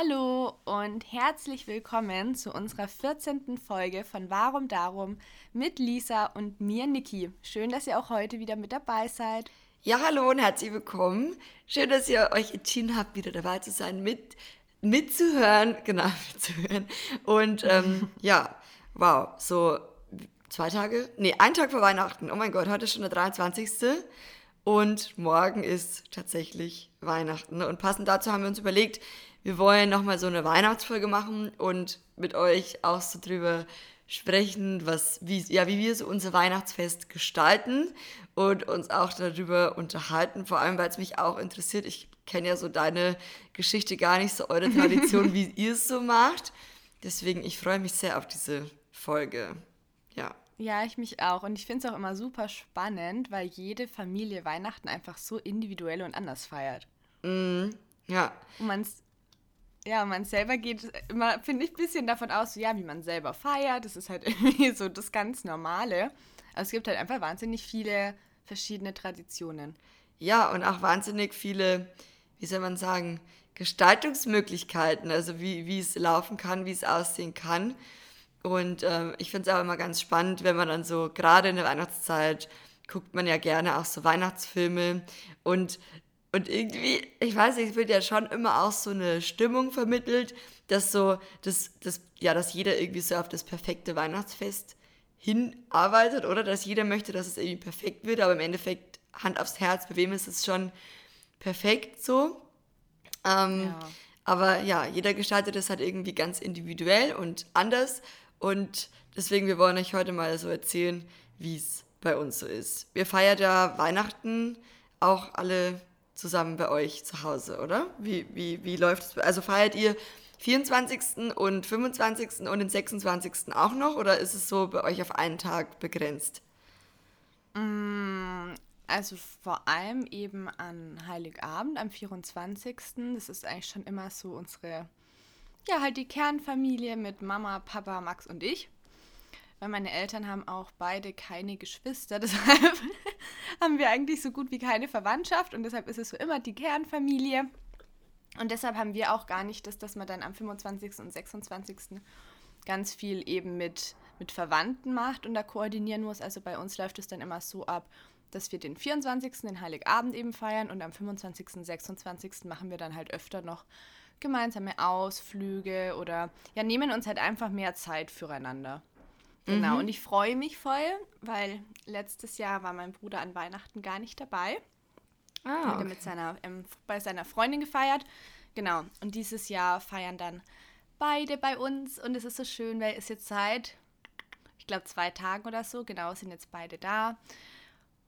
Hallo und herzlich willkommen zu unserer 14. Folge von Warum Darum mit Lisa und mir, Niki. Schön, dass ihr auch heute wieder mit dabei seid. Ja, hallo und herzlich willkommen. Schön, dass ihr euch entschieden habt, wieder dabei zu sein, mit mitzuhören, genau, mitzuhören. Und ähm, ja, wow, so zwei Tage, nee, ein Tag vor Weihnachten. Oh mein Gott, heute ist schon der 23. Und morgen ist tatsächlich Weihnachten. Und passend dazu haben wir uns überlegt, wir wollen nochmal so eine Weihnachtsfolge machen und mit euch auch so drüber sprechen, was, wie, ja, wie wir so unser Weihnachtsfest gestalten und uns auch darüber unterhalten, vor allem weil es mich auch interessiert. Ich kenne ja so deine Geschichte gar nicht, so eure Tradition, wie ihr es so macht. Deswegen, ich freue mich sehr auf diese Folge. Ja. Ja, ich mich auch. Und ich finde es auch immer super spannend, weil jede Familie Weihnachten einfach so individuell und anders feiert. Mm, ja. Und man ja, man selber geht immer, finde ich, ein bisschen davon aus, ja, wie man selber feiert. Das ist halt irgendwie so das ganz Normale. Aber es gibt halt einfach wahnsinnig viele verschiedene Traditionen. Ja, und auch wahnsinnig viele, wie soll man sagen, Gestaltungsmöglichkeiten, also wie, wie es laufen kann, wie es aussehen kann. Und ähm, ich finde es auch immer ganz spannend, wenn man dann so, gerade in der Weihnachtszeit, guckt man ja gerne auch so Weihnachtsfilme und und irgendwie, ich weiß nicht, es wird ja schon immer auch so eine Stimmung vermittelt, dass so, dass, dass, ja, dass jeder irgendwie so auf das perfekte Weihnachtsfest hinarbeitet, oder? Dass jeder möchte, dass es irgendwie perfekt wird, aber im Endeffekt, Hand aufs Herz, bei wem ist es schon perfekt so? Ähm, ja. Aber ja, jeder gestaltet es halt irgendwie ganz individuell und anders. Und deswegen, wir wollen euch heute mal so erzählen, wie es bei uns so ist. Wir feiern ja Weihnachten auch alle zusammen bei euch zu Hause, oder? Wie, wie, wie läuft es? Also feiert ihr 24. und 25. und den 26. auch noch oder ist es so bei euch auf einen Tag begrenzt? Mm, also vor allem eben an Heiligabend, am 24. Das ist eigentlich schon immer so unsere, ja, halt die Kernfamilie mit Mama, Papa, Max und ich weil meine Eltern haben auch beide keine Geschwister. Deshalb haben wir eigentlich so gut wie keine Verwandtschaft und deshalb ist es so immer die Kernfamilie. Und deshalb haben wir auch gar nicht das, dass man dann am 25. und 26. ganz viel eben mit, mit Verwandten macht und da koordinieren muss. Also bei uns läuft es dann immer so ab, dass wir den 24. den Heiligabend eben feiern und am 25. und 26. machen wir dann halt öfter noch gemeinsame Ausflüge oder ja, nehmen uns halt einfach mehr Zeit füreinander. Genau, mhm. und ich freue mich voll, weil letztes Jahr war mein Bruder an Weihnachten gar nicht dabei. Ah, okay. mit seiner, ähm, bei seiner Freundin gefeiert. Genau, und dieses Jahr feiern dann beide bei uns und es ist so schön, weil es jetzt seit, ich glaube, zwei Tagen oder so, genau, sind jetzt beide da.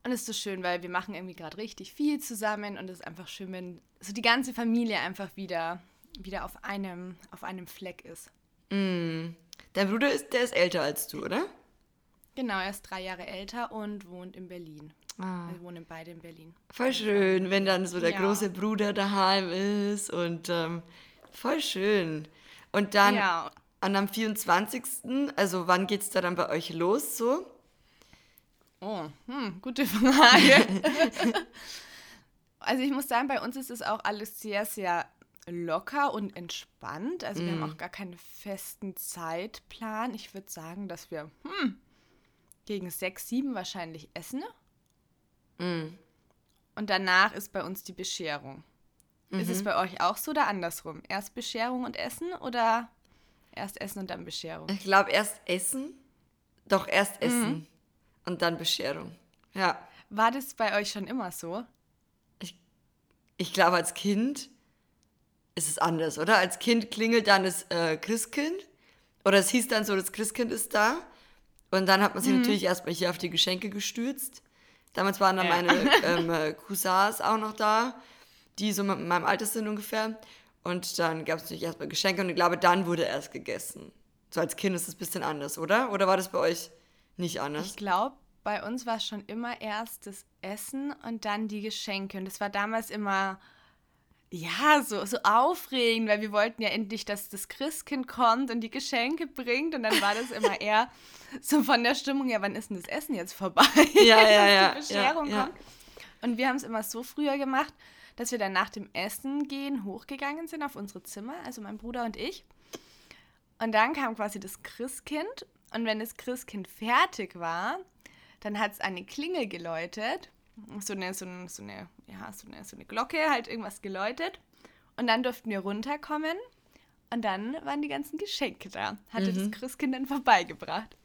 Und es ist so schön, weil wir machen irgendwie gerade richtig viel zusammen und es ist einfach schön, wenn so die ganze Familie einfach wieder, wieder auf, einem, auf einem Fleck ist. Mm. Dein Bruder ist, der ist älter als du, oder? Genau, er ist drei Jahre älter und wohnt in Berlin. Ah. Wir wohnen beide in Berlin. Voll schön, wenn dann so der ja. große Bruder daheim ist und ähm, voll schön. Und dann ja. an am 24. Also wann geht es da dann bei euch los so? Oh, hm, gute Frage. also ich muss sagen, bei uns ist es auch alles sehr, sehr locker und entspannt. Also mm. wir haben mhm. auch gar keinen festen Zeitplan. Ich würde sagen, dass wir hm, gegen sechs, sieben wahrscheinlich essen. Mm. Und danach ist bei uns die Bescherung. Mhm. Ist es mhm. bei euch auch so oder andersrum? Erst Bescherung und Essen oder erst Essen und dann Bescherung? Ich glaube erst Essen. Doch erst Essen mhm. und dann Bescherung. Ja. War das bei euch schon immer so? Ich, ich glaube als Kind ist es anders, oder? Als Kind klingelt dann das äh, Christkind. Oder es hieß dann so, das Christkind ist da. Und dann hat man sich mhm. natürlich erstmal hier auf die Geschenke gestürzt. Damals waren dann ja. meine ähm, äh, Cousins auch noch da, die so mit meinem Alter sind ungefähr. Und dann gab es natürlich erstmal Geschenke und ich glaube, dann wurde erst gegessen. So als Kind ist es ein bisschen anders, oder? Oder war das bei euch nicht anders? Ich glaube, bei uns war es schon immer erst das Essen und dann die Geschenke. Und das war damals immer ja, so, so aufregend, weil wir wollten ja endlich, dass das Christkind kommt und die Geschenke bringt. Und dann war das immer eher so von der Stimmung, ja, wann ist denn das Essen jetzt vorbei? Ja, ja, ja. ja, ja. Und wir haben es immer so früher gemacht, dass wir dann nach dem Essen gehen hochgegangen sind auf unsere Zimmer, also mein Bruder und ich. Und dann kam quasi das Christkind. Und wenn das Christkind fertig war, dann hat es eine Klingel geläutet. So eine, so eine, so eine, ja, so eine, so eine Glocke, halt irgendwas geläutet. Und dann durften wir runterkommen. Und dann waren die ganzen Geschenke da. Hatte mhm. das Christkind dann vorbeigebracht.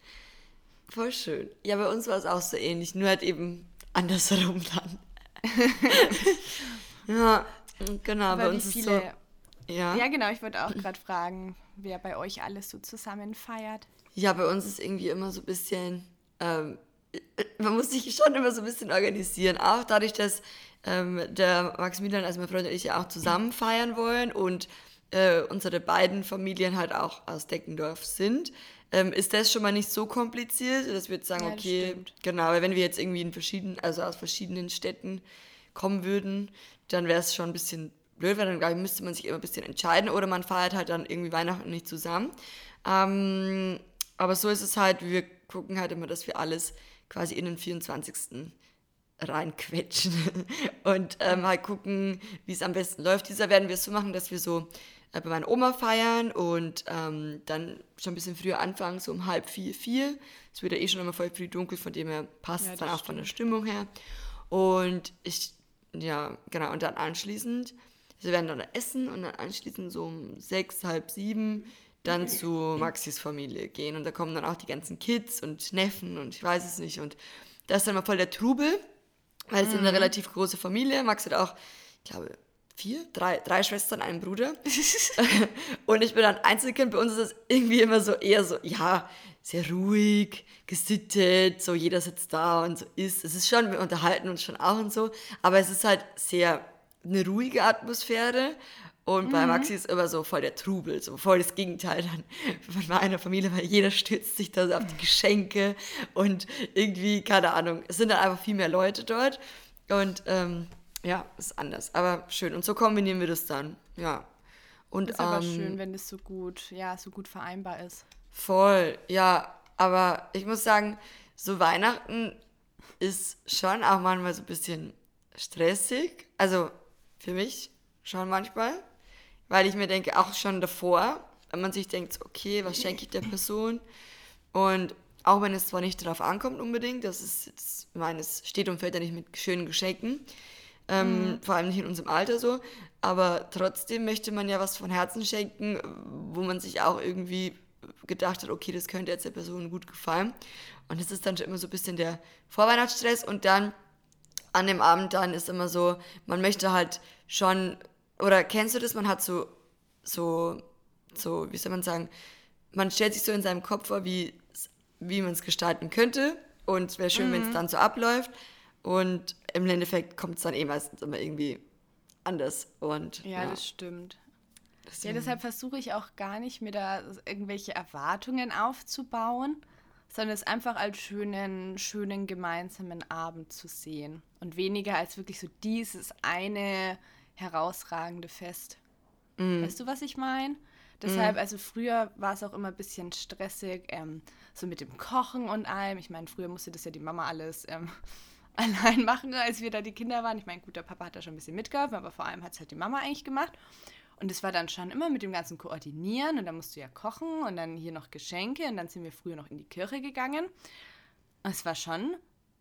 Voll schön. Ja, bei uns war es auch so ähnlich, nur halt eben andersherum dann. ja, genau, Aber bei uns ist so. Ja. ja, genau, ich wollte auch gerade fragen, wer bei euch alles so zusammen feiert. Ja, bei uns ist irgendwie immer so ein bisschen, ähm, man muss sich schon immer so ein bisschen organisieren. Auch dadurch, dass ähm, der Maximilian, also mein Freund und ich ja auch zusammen feiern wollen und äh, unsere beiden Familien halt auch aus Deckendorf sind, ähm, ist das schon mal nicht so kompliziert, dass wir jetzt sagen, ja, okay, stimmt. genau, weil wenn wir jetzt irgendwie in verschiedenen, also aus verschiedenen Städten kommen würden, dann wäre es schon ein bisschen blöd, weil dann glaube ich, müsste man sich immer ein bisschen entscheiden oder man feiert halt dann irgendwie Weihnachten nicht zusammen. Ähm, aber so ist es halt, wir gucken halt immer, dass wir alles quasi in den 24. reinquetschen und ähm, halt gucken, wie es am besten läuft. Dieser werden wir es so machen, dass wir so äh, bei meiner Oma feiern und ähm, dann schon ein bisschen früher anfangen, so um halb vier, vier. Es wird ja eh schon immer voll früh dunkel, von dem her passt ja, dann auch stimmt. von der Stimmung her. Und ich, ja, genau, und dann anschließend, wir werden dann essen und dann anschließend so um sechs, halb sieben dann zu Maxis Familie gehen. Und da kommen dann auch die ganzen Kids und Neffen und ich weiß es nicht. Und das ist dann mal voll der Trubel, weil es mhm. ist eine relativ große Familie. Max hat auch, ich glaube, vier, drei, drei Schwestern, einen Bruder. und ich bin ein Einzelkind. Bei uns ist es irgendwie immer so eher so, ja, sehr ruhig, gesittet, so jeder sitzt da und so ist. Es ist schon, wir unterhalten uns schon auch und so, aber es ist halt sehr eine ruhige Atmosphäre. Und bei mhm. Maxi ist immer so voll der Trubel, so voll das Gegenteil dann von meiner Familie, weil jeder stürzt sich da so auf die Geschenke und irgendwie, keine Ahnung, es sind dann einfach viel mehr Leute dort. Und ähm, ja, ist anders, aber schön. Und so kombinieren wir das dann, ja. Und, ist aber ähm, schön, wenn das so gut, ja, so gut vereinbar ist. Voll, ja. Aber ich muss sagen, so Weihnachten ist schon auch manchmal so ein bisschen stressig. Also für mich schon manchmal. Weil ich mir denke, auch schon davor, wenn man sich denkt, okay, was schenke ich der Person? Und auch wenn es zwar nicht darauf ankommt unbedingt, das ist jetzt, ich meine, es steht und fällt ja nicht mit schönen Geschenken, ähm, mhm. vor allem nicht in unserem Alter so. Aber trotzdem möchte man ja was von Herzen schenken, wo man sich auch irgendwie gedacht hat, okay, das könnte jetzt der Person gut gefallen. Und das ist dann schon immer so ein bisschen der Vorweihnachtsstress. Und dann an dem Abend dann ist immer so, man möchte halt schon, oder kennst du das, man hat so, so, so, wie soll man sagen, man stellt sich so in seinem Kopf vor, wie, wie man es gestalten könnte. Und es wäre schön, mhm. wenn es dann so abläuft. Und im Endeffekt kommt es dann eh meistens immer irgendwie anders. Und, ja, ja. das stimmt. Deswegen. Ja, deshalb versuche ich auch gar nicht, mir da irgendwelche Erwartungen aufzubauen, sondern es einfach als schönen, schönen gemeinsamen Abend zu sehen. Und weniger als wirklich so dieses eine herausragende Fest. Mm. Weißt du, was ich meine? Deshalb, mm. also früher war es auch immer ein bisschen stressig, ähm, so mit dem Kochen und allem. Ich meine, früher musste das ja die Mama alles ähm, allein machen, als wir da die Kinder waren. Ich meine, gut, der Papa hat da schon ein bisschen mitgeholfen, aber vor allem hat es halt die Mama eigentlich gemacht. Und es war dann schon immer mit dem ganzen Koordinieren und dann musst du ja kochen und dann hier noch Geschenke und dann sind wir früher noch in die Kirche gegangen. Es war schon,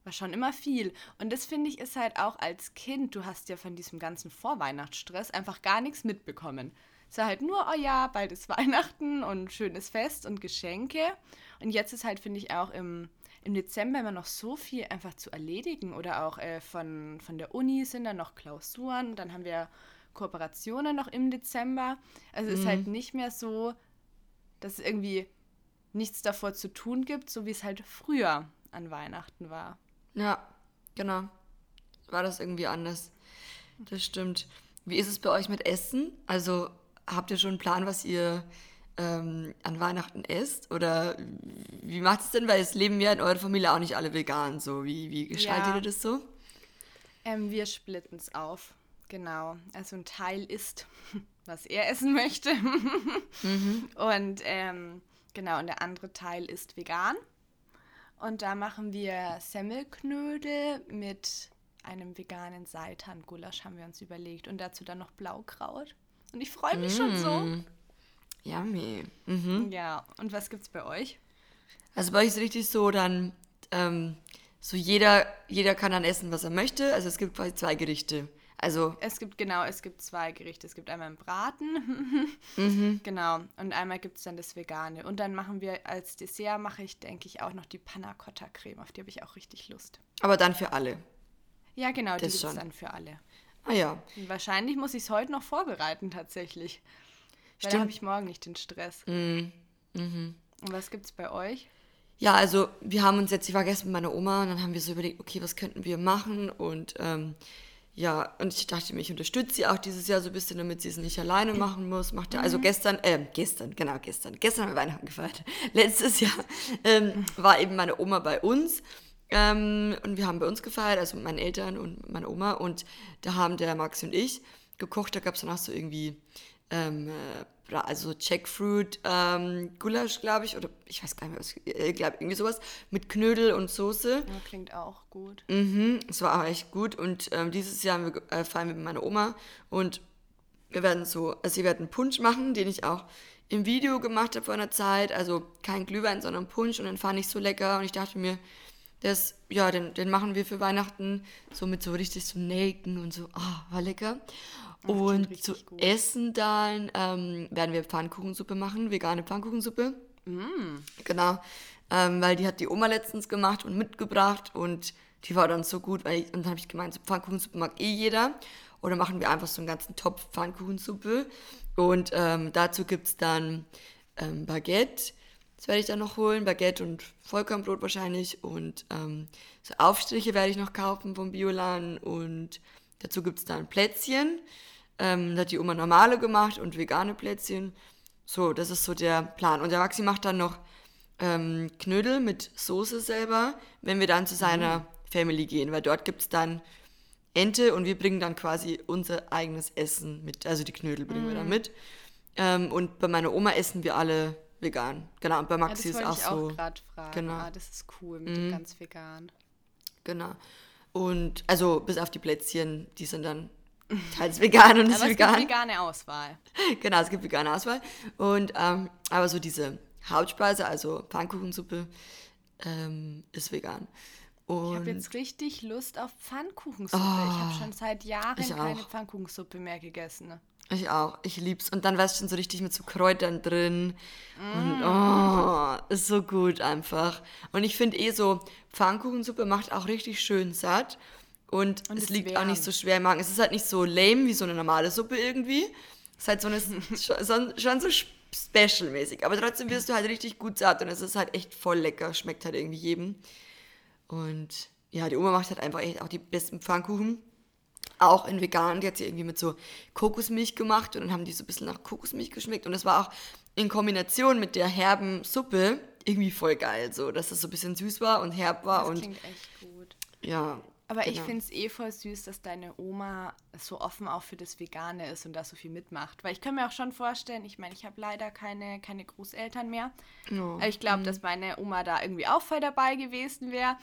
war schon immer viel. Und das finde ich ist halt auch als Kind, du hast ja von diesem ganzen Vorweihnachtsstress einfach gar nichts mitbekommen. Es war halt nur, oh ja, bald ist Weihnachten und schönes Fest und Geschenke. Und jetzt ist halt, finde ich, auch im, im Dezember immer noch so viel einfach zu erledigen oder auch äh, von, von der Uni sind dann noch Klausuren. Dann haben wir Kooperationen noch im Dezember. Also es mhm. ist halt nicht mehr so, dass es irgendwie nichts davor zu tun gibt, so wie es halt früher an Weihnachten war. Ja, genau. War das irgendwie anders. Das stimmt. Wie ist es bei euch mit Essen? Also habt ihr schon einen Plan, was ihr ähm, an Weihnachten esst? Oder wie macht es denn? Weil es leben ja in eurer Familie auch nicht alle vegan. So, wie, wie gestaltet ja. ihr das so? Ähm, wir splitten es auf. Genau. Also ein Teil isst, was er essen möchte. mhm. Und ähm, genau, und der andere Teil ist vegan. Und da machen wir Semmelknödel mit einem veganen Seitan-Gulasch haben wir uns überlegt und dazu dann noch Blaukraut. Und ich freue mich mm. schon so. Mm. Yummy. Mhm. Ja, und was gibt's bei euch? Also bei euch ist richtig so, dann ähm, so jeder, jeder kann dann essen, was er möchte. Also es gibt quasi zwei Gerichte. Also es gibt genau, es gibt zwei Gerichte. Es gibt einmal einen Braten, mhm. genau, und einmal gibt es dann das Vegane. Und dann machen wir als Dessert mache ich, denke ich, auch noch die Panna Cotta Creme. Auf die habe ich auch richtig Lust. Aber dann für alle. Ja, genau, das die gibt es dann für alle. Ah ja. Und wahrscheinlich muss ich es heute noch vorbereiten tatsächlich. Weil dann habe ich morgen nicht den Stress. Mhm. Mhm. Und was gibt es bei euch? Ja, also wir haben uns jetzt, ich war gestern mit meiner Oma und dann haben wir so überlegt, okay, was könnten wir machen? Und ähm, ja, und ich dachte mir, ich unterstütze sie auch dieses Jahr so ein bisschen, damit sie es nicht alleine machen muss. Macht er, also gestern, äh, gestern, genau, gestern, gestern haben wir Weihnachten gefeiert. Letztes Jahr ähm, war eben meine Oma bei uns. Ähm, und wir haben bei uns gefeiert, also mit meinen Eltern und meiner Oma. Und da haben der Max und ich gekocht. Da gab es dann auch so irgendwie ähm, äh, also Jackfruit ähm, Gulasch, glaube ich, oder ich weiß gar nicht mehr, was, ich äh, glaube irgendwie sowas, mit Knödel und Soße. Ja, klingt auch gut. Mhm, es war auch echt gut und ähm, dieses Jahr haben wir, äh, feiern wir mit meiner Oma und wir werden so, also wir werden Punsch machen, den ich auch im Video gemacht habe vor einer Zeit, also kein Glühwein, sondern Punsch und den fand ich so lecker und ich dachte mir, das, ja, den, den machen wir für Weihnachten so mit so richtig so Nelken und so, ah, oh, war lecker. Und zu gut. essen dann ähm, werden wir Pfannkuchensuppe machen, vegane Pfannkuchensuppe. Mm. Genau, ähm, weil die hat die Oma letztens gemacht und mitgebracht und die war dann so gut, weil ich, und dann habe ich gemeint, so Pfannkuchensuppe mag eh jeder. Oder machen wir einfach so einen ganzen Topf Pfannkuchensuppe. Und ähm, dazu gibt es dann ähm, Baguette, das werde ich dann noch holen, Baguette und Vollkornbrot wahrscheinlich. Und ähm, so Aufstriche werde ich noch kaufen vom Biolan. Und dazu gibt es dann Plätzchen. Ähm, da hat die Oma normale gemacht und vegane Plätzchen. So, das ist so der Plan. Und der Maxi macht dann noch ähm, Knödel mit Soße selber, wenn wir dann zu seiner mhm. Family gehen, weil dort gibt es dann Ente und wir bringen dann quasi unser eigenes Essen mit. Also die Knödel bringen mhm. wir dann mhm. mit. Ähm, und bei meiner Oma essen wir alle vegan. Genau, und bei Maxi ja, ist auch so. Ich auch fragen. Genau. Ah, das ist cool mit mhm. dem ganz vegan. Genau. Und also bis auf die Plätzchen, die sind dann teils vegan und nicht aber vegan. Es gibt vegane Auswahl. Genau, es gibt vegane Auswahl. Und ähm, aber so diese Hauptspeise, also Pfannkuchensuppe, ähm, ist vegan. Und ich habe jetzt richtig Lust auf Pfannkuchensuppe. Oh, ich habe schon seit Jahren keine Pfannkuchensuppe mehr gegessen. Ich auch. Ich lieb's. Und dann weißt du schon so richtig mit so Kräutern drin. Mm. Und oh, ist so gut einfach. Und ich finde eh so, Pfannkuchensuppe macht auch richtig schön satt. Und, und es liegt wärm. auch nicht so schwer im Magen. Es ist halt nicht so lame wie so eine normale Suppe irgendwie. Es ist halt so eine, schon, schon so special-mäßig. Aber trotzdem wirst du halt richtig gut satt und es ist halt echt voll lecker. Schmeckt halt irgendwie jedem. Und ja, die Oma macht halt einfach echt auch die besten Pfannkuchen. Auch in vegan, die hat sie irgendwie mit so Kokosmilch gemacht und dann haben die so ein bisschen nach Kokosmilch geschmeckt. Und das war auch in Kombination mit der herben Suppe irgendwie voll geil, so dass das so ein bisschen süß war und herb war. Das und klingt echt gut. Ja, aber genau. ich finde es eh voll süß, dass deine Oma so offen auch für das Vegane ist und da so viel mitmacht. Weil ich kann mir auch schon vorstellen, ich meine, ich habe leider keine, keine Großeltern mehr. Oh. Ich glaube, mhm. dass meine Oma da irgendwie auch voll dabei gewesen wäre.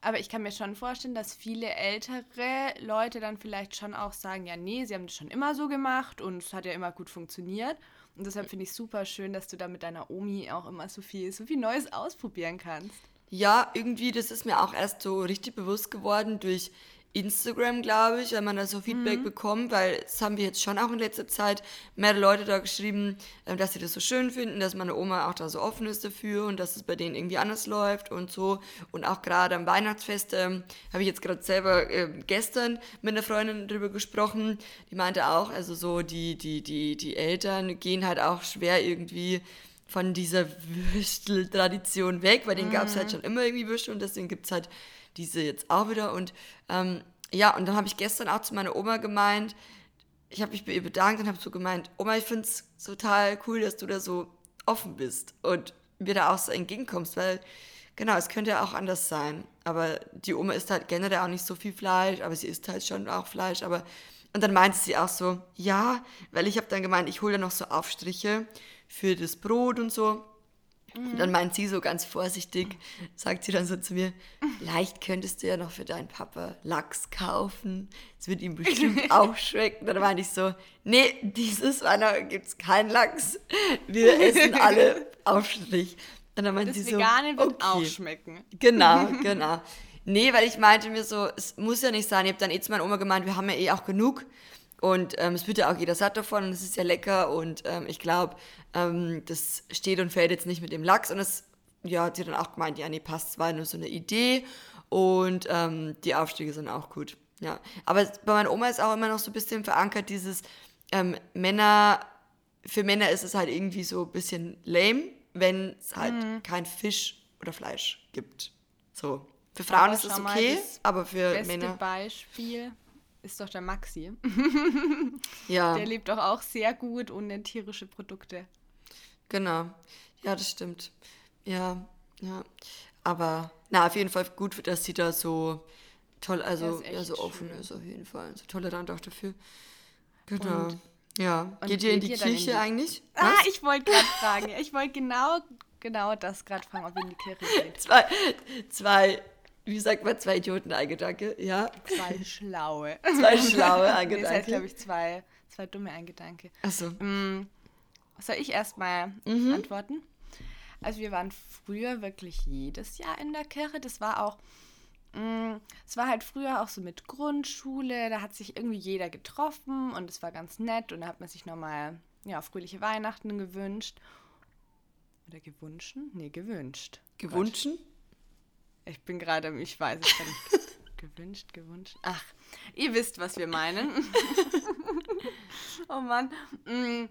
Aber ich kann mir schon vorstellen, dass viele ältere Leute dann vielleicht schon auch sagen, ja, nee, sie haben das schon immer so gemacht und es hat ja immer gut funktioniert. Und deshalb finde ich super schön, dass du da mit deiner Omi auch immer so viel, so viel Neues ausprobieren kannst. Ja, irgendwie, das ist mir auch erst so richtig bewusst geworden durch Instagram, glaube ich, wenn man da so Feedback mhm. bekommt, weil das haben wir jetzt schon auch in letzter Zeit mehrere Leute da geschrieben, äh, dass sie das so schön finden, dass meine Oma auch da so offen ist dafür und dass es bei denen irgendwie anders läuft und so. Und auch gerade am Weihnachtsfest ähm, habe ich jetzt gerade selber äh, gestern mit einer Freundin drüber gesprochen, die meinte auch, also so die, die, die, die Eltern gehen halt auch schwer irgendwie von dieser Würsteltradition weg, weil den mhm. gab es halt schon immer irgendwie Würstel und deswegen gibt es halt diese jetzt auch wieder. Und ähm, ja, und dann habe ich gestern auch zu meiner Oma gemeint, ich habe mich bei ihr bedankt und habe so gemeint, Oma, ich finde es total cool, dass du da so offen bist und mir da auch so entgegenkommst, weil genau, es könnte ja auch anders sein. Aber die Oma isst halt generell auch nicht so viel Fleisch, aber sie isst halt schon auch Fleisch, aber und dann meinte sie auch so, ja, weil ich habe dann gemeint, ich hole da noch so Aufstriche für das Brot und so. Und dann meint sie so ganz vorsichtig, sagt sie dann so zu mir, vielleicht könntest du ja noch für deinen Papa Lachs kaufen. Es wird ihm bestimmt auch schmecken. Dann meinte ich so, nee, dieses Weihnachten gibt es keinen Lachs. Wir essen alle Aufstrich. Und dann meinte Das sie so, Vegane wird okay. auch schmecken. Genau, genau. Nee, weil ich meinte mir so, es muss ja nicht sein. Ich habe dann eh zu meiner Oma gemeint, wir haben ja eh auch genug. Und ähm, es wird ja auch jeder satt davon und es ist ja lecker. Und ähm, ich glaube, ähm, das steht und fällt jetzt nicht mit dem Lachs. Und es, ja, hat sie dann auch gemeint, ja, nee, passt, es war nur so eine Idee. Und ähm, die Aufstiege sind auch gut. Ja. Aber bei meiner Oma ist auch immer noch so ein bisschen verankert, dieses ähm, Männer, für Männer ist es halt irgendwie so ein bisschen lame, wenn es halt Mhm. kein Fisch oder Fleisch gibt. So. Für Frauen Aber ist es okay, aber für Männer. Beispiel ist doch der Maxi. Ja, Der lebt doch auch sehr gut ohne tierische Produkte. genau. Ja, das stimmt. Ja, ja. Aber na, auf jeden Fall gut, dass sie da so toll, also ja, so offen schön. ist auf jeden Fall. So tolerant auch dafür. Genau. Und- ja. und Geht ihr in die Kirche die- eigentlich? Ah, Was? ich wollte gerade fragen. Ich wollte genau, genau das gerade fragen, ob ihr in die Kirche geht. Zwei, zwei, wie sagt man, zwei Idioten, ein Gedanke, ja. Zwei schlaue. Zwei schlaue, ein Nee, das heißt, Gedanke. glaube ich, zwei, zwei dumme ein Gedanke. Achso. Mm, Soll ich erstmal Mhm. antworten? Also wir waren früher wirklich jedes Jahr in der Kirche. Das war auch, mm, es war halt früher auch so mit Grundschule. Da hat sich irgendwie jeder getroffen und es war ganz nett und da hat man sich nochmal ja, fröhliche Weihnachten gewünscht. Oder gewünscht? Nee, gewünscht. Gewünschen? Ich bin gerade, ich weiß es gar nicht. gewünscht, gewünscht. Ach, ihr wisst, was wir meinen. oh Mann. Mm,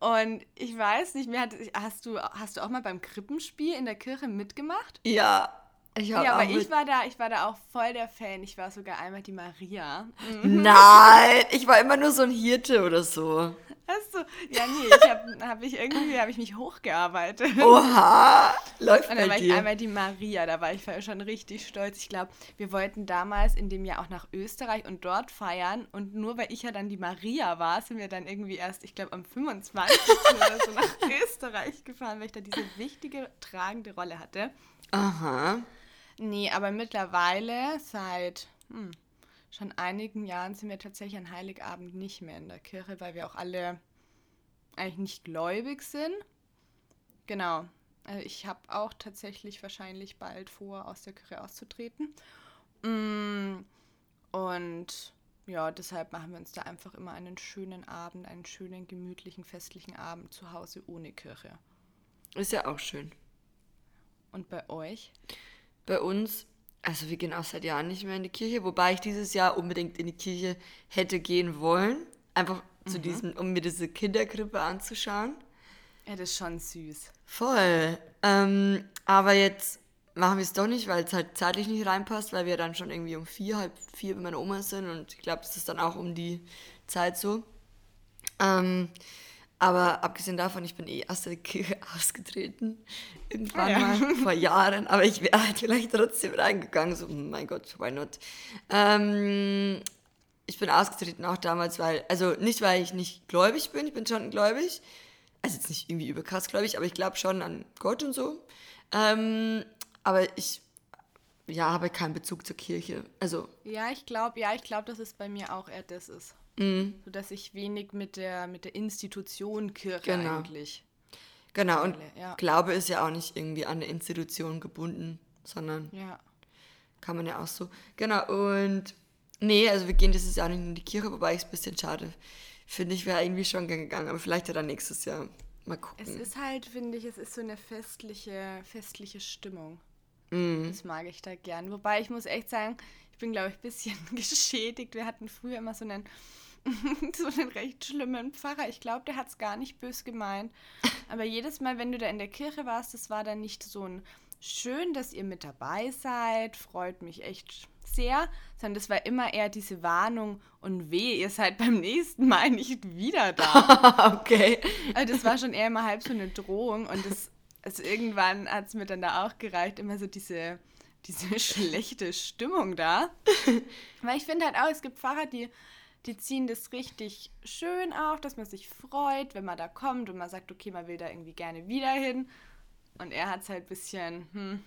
Und ich weiß nicht mehr, hat- hast du, hast du auch mal beim Krippenspiel in der Kirche mitgemacht? Ja. Ich Ja, aber ich war da, ich war da auch voll der Fan. Ich war sogar einmal die Maria. Nein, ich war immer nur so ein Hirte oder so. Hast du? Ja, nee, ich habe hab ich irgendwie habe ich mich hochgearbeitet. Oha, läuft Und dann war ich dir. einmal die Maria, da war ich schon richtig stolz. Ich glaube, wir wollten damals in dem Jahr auch nach Österreich und dort feiern. Und nur weil ich ja dann die Maria war, sind wir dann irgendwie erst, ich glaube, am 25. oder so nach Österreich gefahren, weil ich da diese wichtige, tragende Rolle hatte. Aha. Nee, aber mittlerweile, seit hm, schon einigen Jahren, sind wir tatsächlich an Heiligabend nicht mehr in der Kirche, weil wir auch alle eigentlich nicht gläubig sind. Genau. Also ich habe auch tatsächlich wahrscheinlich bald vor, aus der Kirche auszutreten. Mm, Und ja, deshalb machen wir uns da einfach immer einen schönen Abend, einen schönen, gemütlichen, festlichen Abend zu Hause ohne Kirche. Ist ja auch schön. Und bei euch? Bei uns, also wir gehen auch seit Jahren nicht mehr in die Kirche, wobei ich dieses Jahr unbedingt in die Kirche hätte gehen wollen. Einfach zu Mhm. diesem, um mir diese Kinderkrippe anzuschauen. Ja, das ist schon süß. Voll. Ähm, aber jetzt machen wir es doch nicht, weil es halt zeitlich nicht reinpasst, weil wir dann schon irgendwie um vier, halb vier bei meiner Oma sind und ich glaube, das ist dann auch um die Zeit so. Ähm, aber abgesehen davon, ich bin eh aus der Kirche ausgetreten. Irgendwann Ah ja. mal vor Jahren. Aber ich wäre halt vielleicht trotzdem reingegangen. So, hm, mein Gott, why not? Ähm, ich bin ausgetreten auch damals, weil, also nicht, weil ich nicht gläubig bin, ich bin schon gläubig. Also jetzt nicht irgendwie überkrass gläubig, aber ich glaube schon an Gott und so. Ähm, aber ich, ja, habe keinen Bezug zur Kirche. Also, Ja, ich glaube, ja, ich glaube, dass es bei mir auch eher das ist. Mh, So dass ich wenig mit der, mit der Institution Kirche Genau. eigentlich. genau. Und Ja. Glaube ist ja auch nicht irgendwie an eine Institution gebunden, sondern Ja. kann man ja auch so. Genau, und nee, also wir gehen dieses Jahr nicht in die Kirche, wobei ich es ein bisschen schade finde. Ich wäre irgendwie schon gegangen, aber vielleicht ja dann nächstes Jahr. Mal gucken. Es ist halt, finde ich, es ist so eine festliche, festliche Stimmung. Mhm. Das mag ich da gern. Wobei ich muss echt sagen, ich bin, glaube ich, ein bisschen geschädigt. Wir hatten früher immer so einen, so einen recht schlimmen Pfarrer. Ich glaube, der hat es gar nicht bös gemeint. Aber jedes Mal, wenn du da in der Kirche warst, das war dann nicht so ein schön, dass ihr mit dabei seid, freut mich echt sehr, sondern das war immer eher diese Warnung und weh, ihr seid beim nächsten Mal nicht wieder da. okay. Also das war schon eher immer halb so eine Drohung und das, also irgendwann hat es mir dann da auch gereicht, immer so diese, diese schlechte Stimmung da. Weil ich finde halt auch, es gibt Pfarrer, die, die ziehen das richtig schön auf, dass man sich freut, wenn man da kommt und man sagt, okay, man will da irgendwie gerne wieder hin. Und er hat es halt ein bisschen, hm,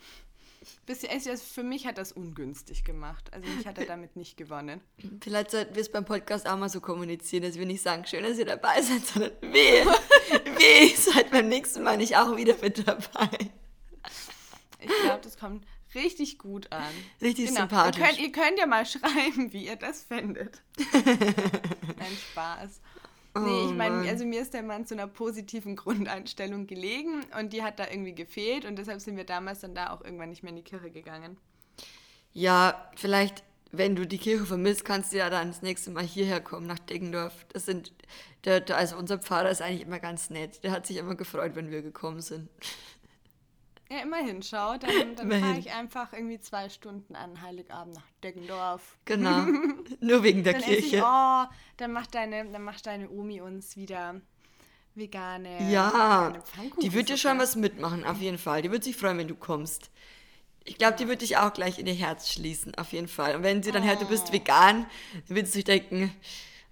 bisschen, also für mich hat das ungünstig gemacht. Also mich hat er damit nicht gewonnen. Vielleicht sollten wir es beim Podcast auch mal so kommunizieren, dass wir nicht sagen, schön, dass ihr dabei seid, sondern wehe, wehe, seid beim nächsten Mal nicht auch wieder mit dabei. Ich glaube, das kommt richtig gut an. Richtig genau. sympathisch. Ihr könnt, ihr könnt ja mal schreiben, wie ihr das findet. Nein, Spaß. Oh, nee, ich meine, also mir ist der Mann zu einer positiven Grundeinstellung gelegen und die hat da irgendwie gefehlt und deshalb sind wir damals dann da auch irgendwann nicht mehr in die Kirche gegangen. Ja, vielleicht, wenn du die Kirche vermisst, kannst du ja dann das nächste Mal hierher kommen, nach Deggendorf. Das sind, der, der, also unser Pfarrer ist eigentlich immer ganz nett. Der hat sich immer gefreut, wenn wir gekommen sind. Ja, immerhin, schau, dann, dann fahre ich einfach irgendwie zwei Stunden an Heiligabend nach Deggendorf. Genau, nur wegen der dann Kirche. Ich, oh, dann macht, deine, dann macht deine Omi uns wieder vegane Ja, die wird dir schon was mitmachen, auf jeden Fall. Die wird sich freuen, wenn du kommst. Ich glaube, die wird dich auch gleich in ihr Herz schließen, auf jeden Fall. Und wenn sie dann oh. hört, du bist oh. vegan, dann wird sie sich denken,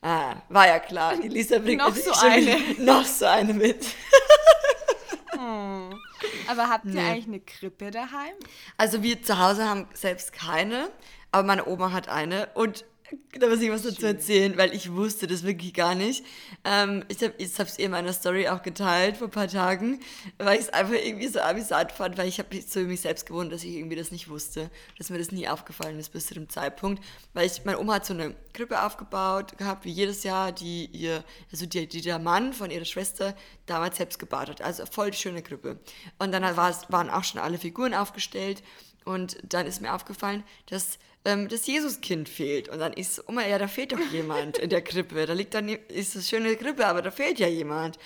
ah, war ja klar, die Lisa bringt noch so eine. noch so eine mit. hm. Aber habt ihr nee. eigentlich eine Krippe daheim? Also wir zu Hause haben selbst keine, aber meine Oma hat eine und da muss ich was dazu erzählen, weil ich wusste das wirklich gar nicht. Ähm, ich habe es eh in meiner Story auch geteilt vor ein paar Tagen, weil ich es einfach irgendwie so amüsant fand, weil ich habe mich so mich selbst gewundert, dass ich irgendwie das nicht wusste, dass mir das nie aufgefallen ist bis zu dem Zeitpunkt, weil ich, meine Oma hat so eine Krippe aufgebaut gehabt, wie jedes Jahr, die ihr, also die, die der Mann von ihrer Schwester damals selbst gebaut hat, also voll die schöne Krippe. Und dann waren auch schon alle Figuren aufgestellt und dann ist mir aufgefallen, dass ähm, das Jesuskind fehlt. Und dann ist, oh mein, ja, da fehlt doch jemand in der Krippe. Da liegt dann, ist eine schöne Krippe, aber da fehlt ja jemand.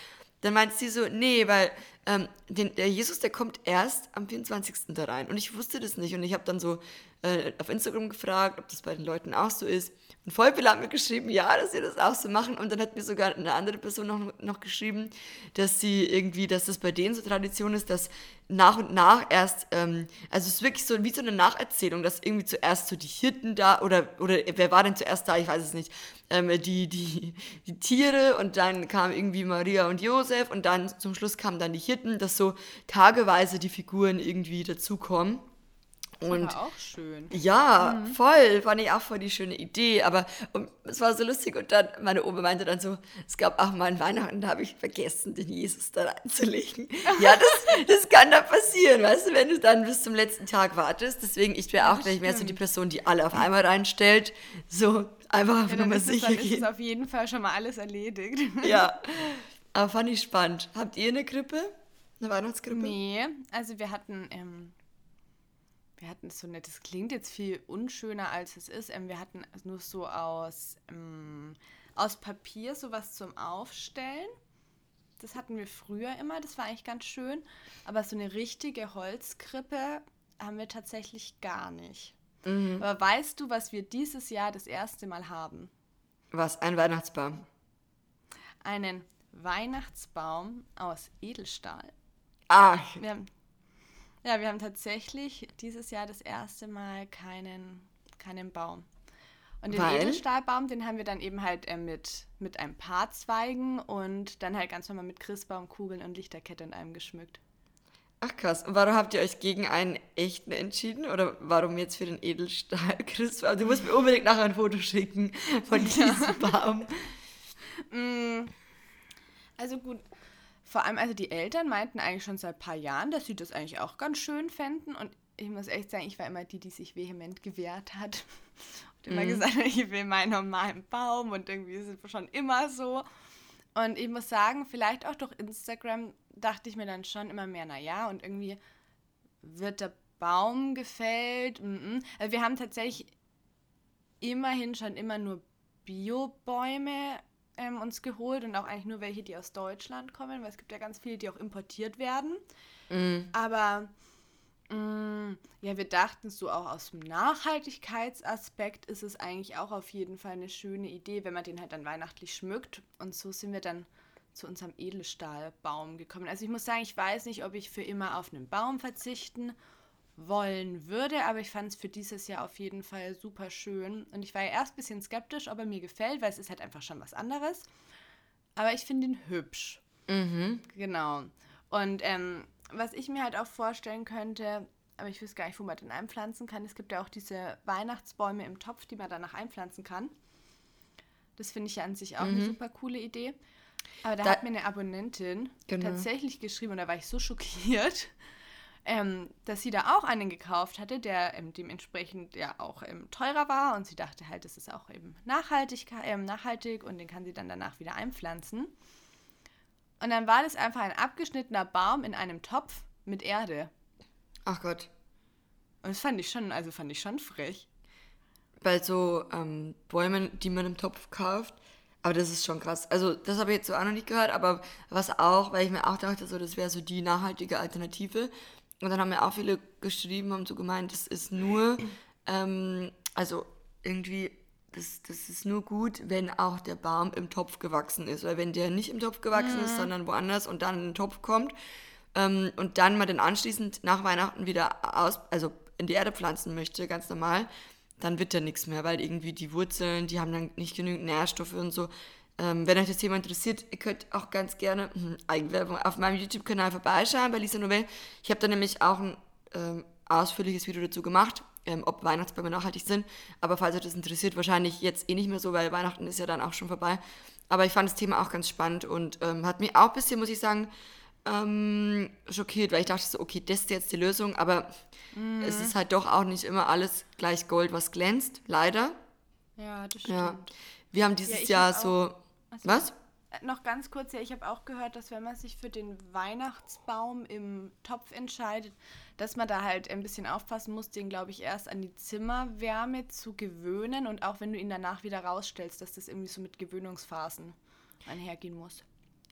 Dann meint sie so, nee, weil ähm, den, der Jesus, der kommt erst am 24. da rein. Und ich wusste das nicht. Und ich habe dann so äh, auf Instagram gefragt, ob das bei den Leuten auch so ist. Und voll viele haben mir geschrieben, ja, dass sie das auch so machen. Und dann hat mir sogar eine andere Person noch, noch geschrieben, dass sie irgendwie, dass das bei denen so Tradition ist, dass nach und nach erst, ähm, also es ist wirklich so wie so eine Nacherzählung, dass irgendwie zuerst so die Hirten da, oder, oder wer war denn zuerst da, ich weiß es nicht, ähm, die, die, die Tiere und dann kam irgendwie Maria und Josef und dann zum Schluss kamen dann die Hirten, dass so tageweise die Figuren irgendwie dazukommen. Und war auch schön. Ja, mhm. voll. Fand ich auch voll die schöne Idee. Aber und, es war so lustig. Und dann, meine Oma meinte dann so, es gab auch mal ein Weihnachten, da habe ich vergessen, den Jesus da reinzulegen. ja, das, das kann da passieren, weißt du, wenn du dann bis zum letzten Tag wartest. Deswegen, ich wäre auch gleich mehr so die Person, die alle auf einmal reinstellt. So einfach auf ja, Nummer sicher gehen. Dann ist auf jeden Fall schon mal alles erledigt. ja, aber fand ich spannend. Habt ihr eine Krippe? Eine Weihnachtskrippe? Nee, also wir hatten... Ähm wir hatten es so nett, das klingt jetzt viel unschöner als es ist. Ähm, wir hatten nur so aus, ähm, aus Papier sowas zum Aufstellen. Das hatten wir früher immer, das war eigentlich ganz schön. Aber so eine richtige Holzkrippe haben wir tatsächlich gar nicht. Mhm. Aber weißt du, was wir dieses Jahr das erste Mal haben? Was? Ein Weihnachtsbaum? Einen Weihnachtsbaum aus Edelstahl. Ach. Wir haben ja, wir haben tatsächlich dieses Jahr das erste Mal keinen, keinen Baum. Und den Weil? Edelstahlbaum, den haben wir dann eben halt äh, mit, mit ein paar Zweigen und dann halt ganz normal mit Christbaumkugeln und Lichterkette in einem geschmückt. Ach krass. Und warum habt ihr euch gegen einen echten entschieden? Oder warum jetzt für den Edelstahl Christbaum? Du musst mir unbedingt nachher ein Foto schicken von diesem ja. Baum. Mm. also gut, vor allem, also die Eltern meinten eigentlich schon seit ein paar Jahren, dass sie das eigentlich auch ganz schön fänden. Und ich muss echt sagen, ich war immer die, die sich vehement gewehrt hat. Und immer mhm. gesagt hat, ich will meinen normalen Baum und irgendwie ist es schon immer so. Und ich muss sagen, vielleicht auch durch Instagram dachte ich mir dann schon immer mehr, naja, und irgendwie wird der Baum gefällt. Also wir haben tatsächlich immerhin schon immer nur Biobäume ähm, uns geholt und auch eigentlich nur welche, die aus Deutschland kommen, weil es gibt ja ganz viele, die auch importiert werden. Mm. Aber mm, ja, wir dachten so auch aus dem Nachhaltigkeitsaspekt ist es eigentlich auch auf jeden Fall eine schöne Idee, wenn man den halt dann weihnachtlich schmückt. Und so sind wir dann zu unserem Edelstahlbaum gekommen. Also ich muss sagen, ich weiß nicht, ob ich für immer auf einen Baum verzichten wollen würde, aber ich fand es für dieses Jahr auf jeden Fall super schön. Und ich war ja erst ein bisschen skeptisch, ob er mir gefällt, weil es ist halt einfach schon was anderes. Aber ich finde ihn hübsch. Mhm. Genau. Und ähm, was ich mir halt auch vorstellen könnte, aber ich weiß gar nicht, wo man den einpflanzen kann. Es gibt ja auch diese Weihnachtsbäume im Topf, die man danach einpflanzen kann. Das finde ich ja an sich auch mhm. eine super coole Idee. Aber da, da hat mir eine Abonnentin genau. tatsächlich geschrieben und da war ich so schockiert, ähm, dass sie da auch einen gekauft hatte, der ähm, dementsprechend ja auch ähm, teurer war und sie dachte halt, das ist auch eben nachhaltig, ähm, nachhaltig und den kann sie dann danach wieder einpflanzen. Und dann war das einfach ein abgeschnittener Baum in einem Topf mit Erde. Ach Gott. Und das fand ich schon, also fand ich schon frech. Bei so ähm, Bäumen, die man im Topf kauft, aber das ist schon krass. Also, das habe ich jetzt so auch noch nicht gehört, aber was auch, weil ich mir auch dachte, so, das wäre so die nachhaltige Alternative. Und dann haben mir auch viele geschrieben, haben so gemeint, das ist nur, ähm, also irgendwie, das, das ist nur gut, wenn auch der Baum im Topf gewachsen ist. Weil wenn der nicht im Topf gewachsen mhm. ist, sondern woanders und dann in den Topf kommt ähm, und dann man den anschließend nach Weihnachten wieder aus, also in die Erde pflanzen möchte, ganz normal, dann wird da nichts mehr, weil irgendwie die Wurzeln, die haben dann nicht genügend Nährstoffe und so. Ähm, wenn euch das Thema interessiert, ihr könnt auch ganz gerne hm, Eigenwerbung auf meinem YouTube-Kanal vorbeischauen bei Lisa Novell. Ich habe da nämlich auch ein ähm, ausführliches Video dazu gemacht, ähm, ob Weihnachtsbäume nachhaltig sind. Aber falls euch das interessiert, wahrscheinlich jetzt eh nicht mehr so, weil Weihnachten ist ja dann auch schon vorbei. Aber ich fand das Thema auch ganz spannend und ähm, hat mich auch ein bisschen, muss ich sagen, ähm, schockiert, weil ich dachte so, okay, das ist jetzt die Lösung, aber mhm. es ist halt doch auch nicht immer alles gleich Gold, was glänzt, leider. Ja, das stimmt. Ja. Wir haben dieses ja, Jahr so. Also, was? Äh, noch ganz kurz, ja, ich habe auch gehört, dass wenn man sich für den Weihnachtsbaum im Topf entscheidet, dass man da halt ein bisschen aufpassen muss, den, glaube ich, erst an die Zimmerwärme zu gewöhnen und auch wenn du ihn danach wieder rausstellst, dass das irgendwie so mit Gewöhnungsphasen einhergehen muss.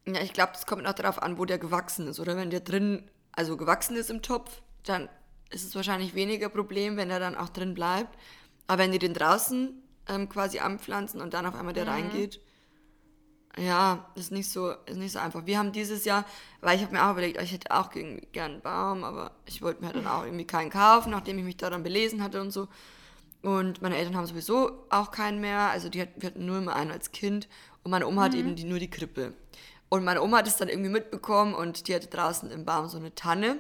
Ja, ich glaube, das kommt auch darauf an, wo der gewachsen ist. Oder wenn der drin, also gewachsen ist im Topf, dann ist es wahrscheinlich weniger Problem, wenn er dann auch drin bleibt. Aber wenn die den draußen ähm, quasi anpflanzen und dann auf einmal der mhm. reingeht, ja, ist nicht so, ist nicht so einfach. Wir haben dieses Jahr, weil ich habe mir auch überlegt, ich hätte auch gern einen Baum, aber ich wollte mir dann auch irgendwie keinen kaufen, nachdem ich mich daran belesen hatte und so. Und meine Eltern haben sowieso auch keinen mehr, also die hatten, wir hatten nur immer einen als Kind und meine Oma mhm. hat eben die, nur die Krippe. Und meine Oma hat es dann irgendwie mitbekommen und die hatte draußen im Baum so eine Tanne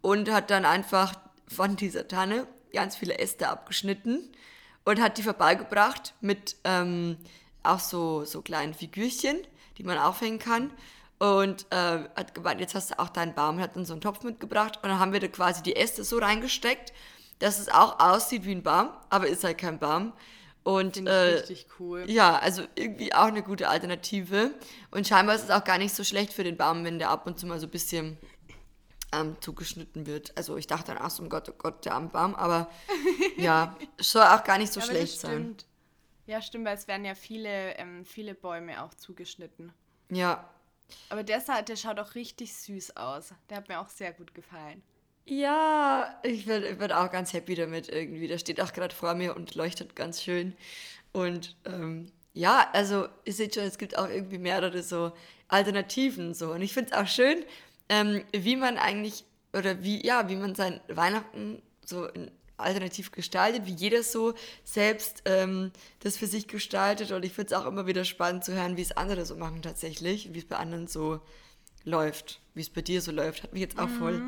und hat dann einfach von dieser Tanne ganz viele Äste abgeschnitten und hat die vorbeigebracht mit ähm, auch so, so kleinen Figürchen, die man aufhängen kann. Und äh, hat gemeint, jetzt hast du auch deinen Baum, hat dann so einen Topf mitgebracht und dann haben wir da quasi die Äste so reingesteckt, dass es auch aussieht wie ein Baum, aber ist halt kein Baum. Und äh, richtig cool. Ja, also irgendwie auch eine gute Alternative. Und scheinbar ist es auch gar nicht so schlecht für den Baum, wenn der ab und zu mal so ein bisschen ähm, zugeschnitten wird. Also ich dachte dann, so, um Gott, oh Gott, der arme Baum, aber ja, soll auch gar nicht so ja, schlecht sein. Ja, stimmt, weil es werden ja viele, ähm, viele Bäume auch zugeschnitten. Ja. Aber der, der schaut auch richtig süß aus. Der hat mir auch sehr gut gefallen. Ja, ich bin, bin auch ganz happy damit irgendwie. Der steht auch gerade vor mir und leuchtet ganz schön. Und ähm, ja, also ihr seht schon, es gibt auch irgendwie mehrere so Alternativen so. Und ich finde es auch schön, ähm, wie man eigentlich oder wie ja, wie man sein Weihnachten so alternativ gestaltet, wie jeder so selbst ähm, das für sich gestaltet. Und ich finde es auch immer wieder spannend zu hören, wie es andere so machen tatsächlich, wie es bei anderen so läuft, wie es bei dir so läuft. Hat mich jetzt auch mhm. voll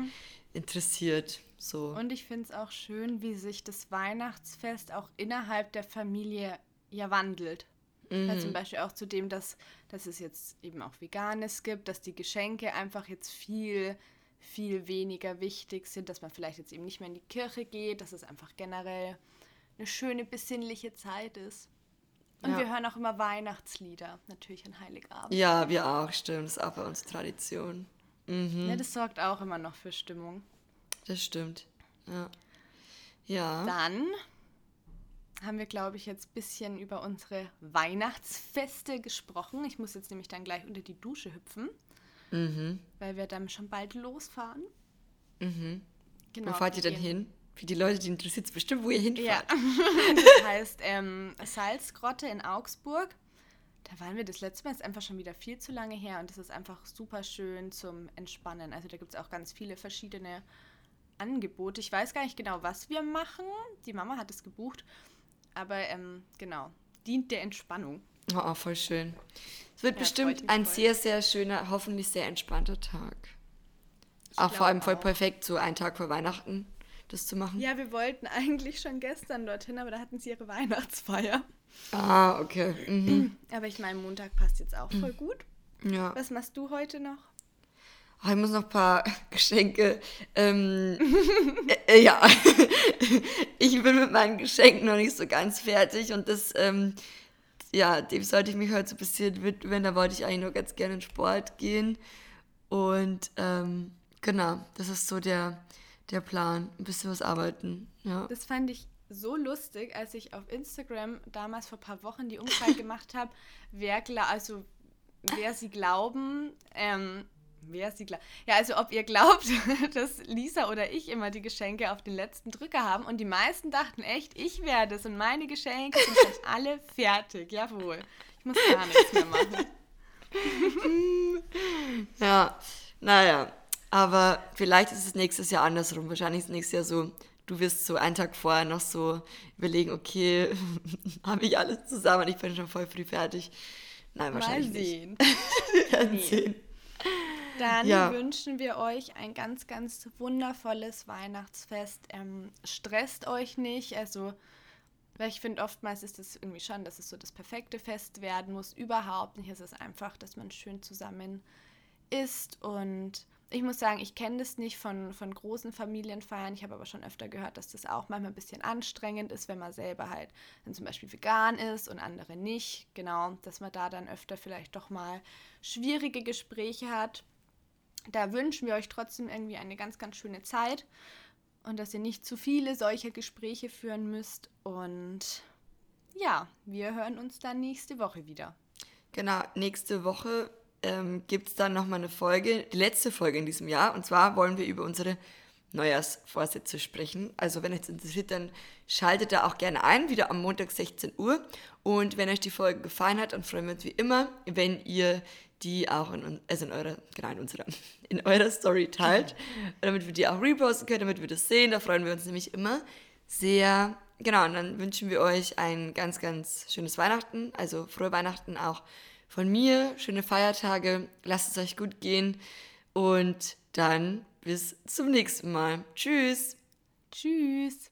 interessiert. So. Und ich finde es auch schön, wie sich das Weihnachtsfest auch innerhalb der Familie ja wandelt. Mhm. Also zum Beispiel auch zu dem, dass, dass es jetzt eben auch Veganes gibt, dass die Geschenke einfach jetzt viel, viel weniger wichtig sind, dass man vielleicht jetzt eben nicht mehr in die Kirche geht, dass es einfach generell eine schöne, besinnliche Zeit ist. Und ja. wir hören auch immer Weihnachtslieder, natürlich an Heiligabend. Ja, wir auch, stimmt. Das ist auch bei uns Tradition. Mhm. Ja, das sorgt auch immer noch für Stimmung. Das stimmt. Ja. ja. Dann haben wir, glaube ich, jetzt ein bisschen über unsere Weihnachtsfeste gesprochen. Ich muss jetzt nämlich dann gleich unter die Dusche hüpfen, mhm. weil wir dann schon bald losfahren. Mhm. Genau, wo fahrt ihr denn hin? Für die Leute, die interessiert es bestimmt, wo ihr hinfahrt. Ja. das heißt ähm, Salzgrotte in Augsburg. Da waren wir das letzte Mal, ist einfach schon wieder viel zu lange her und das ist einfach super schön zum Entspannen. Also da gibt es auch ganz viele verschiedene Angebote. Ich weiß gar nicht genau, was wir machen. Die Mama hat es gebucht. Aber ähm, genau, dient der Entspannung. Oh, voll schön. Es wird ja, bestimmt ein voll. sehr, sehr schöner, hoffentlich sehr entspannter Tag. Auch vor allem voll auch. perfekt, so einen Tag vor Weihnachten das zu machen. Ja, wir wollten eigentlich schon gestern dorthin, aber da hatten sie ihre Weihnachtsfeier. Ah, okay. Mhm. Aber ich meine, Montag passt jetzt auch voll gut. Ja. Was machst du heute noch? Oh, ich muss noch ein paar Geschenke. Ähm, äh, äh, ja, ich bin mit meinen Geschenken noch nicht so ganz fertig und das, ähm, ja, dem sollte ich mich heute so ein bisschen widmen. Da wollte ich eigentlich nur ganz gerne in Sport gehen. Und ähm, genau, das ist so der, der Plan. Ein bisschen was arbeiten. Ja. Das fand ich so lustig, als ich auf Instagram damals vor ein paar Wochen die Umfrage gemacht habe, wer, also, wer sie glauben, ähm, Wer sie glaubt. Ja, also ob ihr glaubt, dass Lisa oder ich immer die Geschenke auf den letzten Drücker haben. Und die meisten dachten echt, ich werde es und meine Geschenke sind schon alle fertig. Jawohl. Ich muss gar nichts mehr machen. ja, naja. Aber vielleicht ist es nächstes Jahr andersrum. Wahrscheinlich ist es nächstes Jahr so, du wirst so einen Tag vorher noch so überlegen, okay, habe ich alles zusammen und ich bin schon voll früh fertig. Nein, wahrscheinlich Mal sehen. nicht. Wir werden nee. sehen. Dann ja. wünschen wir euch ein ganz, ganz wundervolles Weihnachtsfest. Ähm, stresst euch nicht. Also, weil ich finde, oftmals ist es irgendwie schon, dass es so das perfekte Fest werden muss. Überhaupt nicht. Es ist einfach, dass man schön zusammen ist. Und ich muss sagen, ich kenne das nicht von, von großen Familienfeiern. Ich habe aber schon öfter gehört, dass das auch manchmal ein bisschen anstrengend ist, wenn man selber halt dann zum Beispiel vegan ist und andere nicht. Genau, dass man da dann öfter vielleicht doch mal schwierige Gespräche hat da wünschen wir euch trotzdem irgendwie eine ganz, ganz schöne Zeit und dass ihr nicht zu viele solcher Gespräche führen müsst. Und ja, wir hören uns dann nächste Woche wieder. Genau, nächste Woche ähm, gibt es dann nochmal eine Folge, die letzte Folge in diesem Jahr. Und zwar wollen wir über unsere Neujahrsvorsätze sprechen. Also wenn euch das interessiert, dann schaltet da auch gerne ein, wieder am Montag 16 Uhr. Und wenn euch die Folge gefallen hat, dann freuen wir uns wie immer, wenn ihr die auch in, also in eurer, genau in unserer, in eurer Story teilt, damit wir die auch reposten können, damit wir das sehen. Da freuen wir uns nämlich immer sehr. Genau, und dann wünschen wir euch ein ganz, ganz schönes Weihnachten, also frohe Weihnachten auch von mir, schöne Feiertage, lasst es euch gut gehen und dann bis zum nächsten Mal. Tschüss. Tschüss.